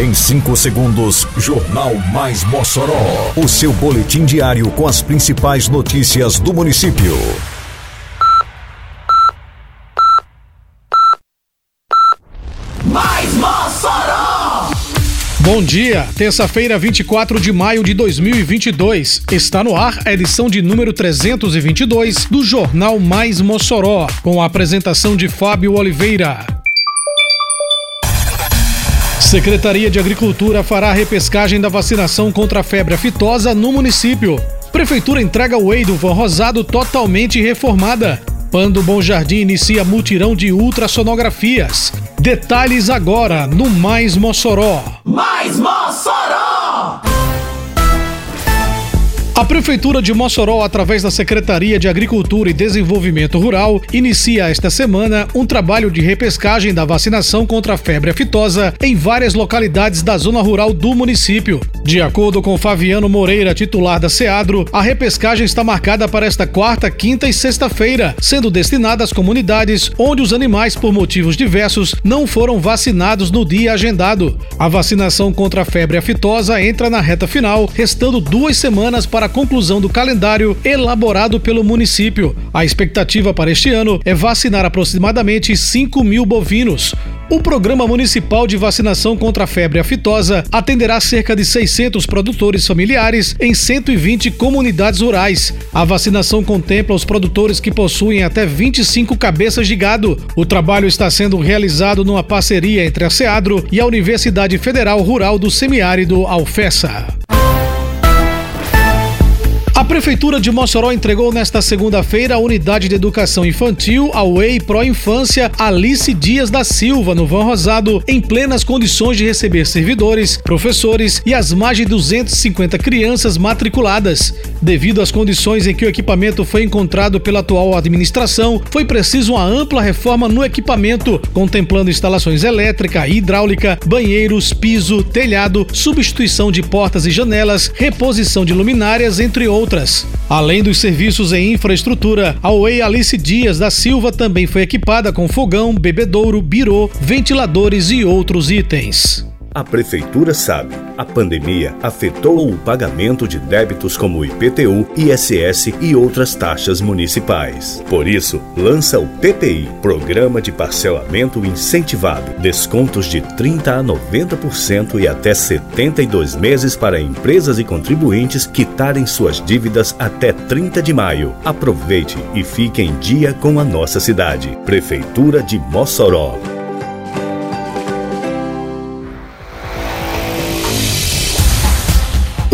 Em 5 segundos, Jornal Mais Mossoró. O seu boletim diário com as principais notícias do município. Mais Mossoró! Bom dia, terça-feira, 24 de maio de 2022. Está no ar a edição de número 322 do Jornal Mais Mossoró, com a apresentação de Fábio Oliveira. Secretaria de Agricultura fará a repescagem da vacinação contra a febre aftosa no município. Prefeitura entrega o Whey do Van Rosado totalmente reformada. Pando Bom Jardim inicia mutirão de ultrassonografias. Detalhes agora no Mais Mossoró. Mais Mossoró! A Prefeitura de Mossoró, através da Secretaria de Agricultura e Desenvolvimento Rural, inicia esta semana um trabalho de repescagem da vacinação contra a febre aftosa em várias localidades da zona rural do município. De acordo com Fabiano Moreira, titular da SEADRO, a repescagem está marcada para esta quarta, quinta e sexta-feira, sendo destinada às comunidades onde os animais, por motivos diversos, não foram vacinados no dia agendado. A vacinação contra a febre aftosa entra na reta final, restando duas semanas para conclusão do calendário elaborado pelo município. A expectativa para este ano é vacinar aproximadamente 5 mil bovinos. O Programa Municipal de Vacinação contra a Febre Aftosa atenderá cerca de 600 produtores familiares em 120 comunidades rurais. A vacinação contempla os produtores que possuem até 25 cabeças de gado. O trabalho está sendo realizado numa parceria entre a SEADRO e a Universidade Federal Rural do Semiárido Alfessa. A Prefeitura de Mossoró entregou nesta segunda-feira a Unidade de Educação Infantil, a UEI Pro Infância Alice Dias da Silva, no Van Rosado, em plenas condições de receber servidores, professores e as mais de 250 crianças matriculadas. Devido às condições em que o equipamento foi encontrado pela atual administração, foi preciso uma ampla reforma no equipamento, contemplando instalações elétrica, hidráulica, banheiros, piso, telhado, substituição de portas e janelas, reposição de luminárias, entre outros outras. Além dos serviços em infraestrutura, a Oi Alice Dias da Silva também foi equipada com fogão, bebedouro, birô, ventiladores e outros itens. A Prefeitura sabe, a pandemia afetou o pagamento de débitos como IPTU, ISS e outras taxas municipais. Por isso, lança o PPI, Programa de Parcelamento Incentivado. Descontos de 30% a 90% e até 72 meses para empresas e contribuintes quitarem suas dívidas até 30 de maio. Aproveite e fique em dia com a nossa cidade. Prefeitura de Mossoró.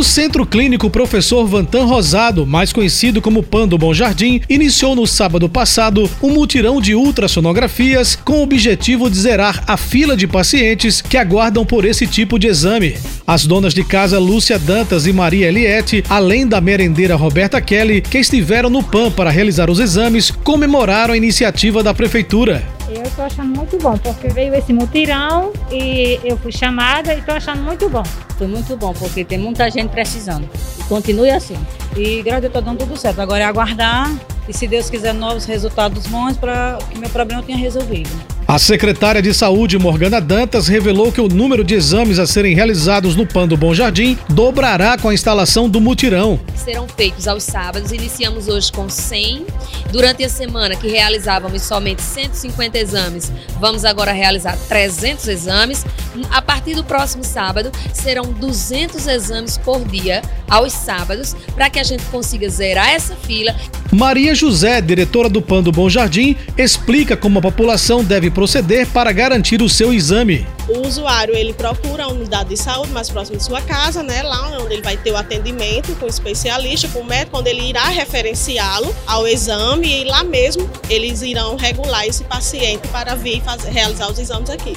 O Centro Clínico Professor Vantan Rosado, mais conhecido como PAN do Bom Jardim, iniciou no sábado passado um mutirão de ultrassonografias com o objetivo de zerar a fila de pacientes que aguardam por esse tipo de exame. As donas de casa Lúcia Dantas e Maria Eliette, além da merendeira Roberta Kelly, que estiveram no PAN para realizar os exames, comemoraram a iniciativa da Prefeitura. Eu estou achando muito bom, porque veio esse mutirão e eu fui chamada e estou achando muito bom. Foi muito bom, porque tem muita gente precisando. Continue assim. E graças a Deus está dando tudo certo. Agora é aguardar e, se Deus quiser, novos resultados bons para que meu problema tenha resolvido. A secretária de Saúde, Morgana Dantas, revelou que o número de exames a serem realizados no PAN do Bom Jardim dobrará com a instalação do mutirão. Serão feitos aos sábados, iniciamos hoje com 100. Durante a semana que realizávamos somente 150 exames, vamos agora realizar 300 exames. A partir do próximo sábado, serão 200 exames por dia aos sábados, para que a gente consiga zerar essa fila. Maria José, diretora do PAN do Bom Jardim, explica como a população deve proceder para garantir o seu exame. O usuário ele procura a unidade de saúde mais próxima de sua casa, né, lá onde ele vai ter o atendimento com o especialista, com o médico, onde ele irá referenciá-lo ao exame e lá mesmo eles irão regular esse paciente para vir fazer, realizar os exames aqui.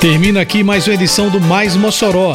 Termina aqui mais uma edição do Mais Mossoró,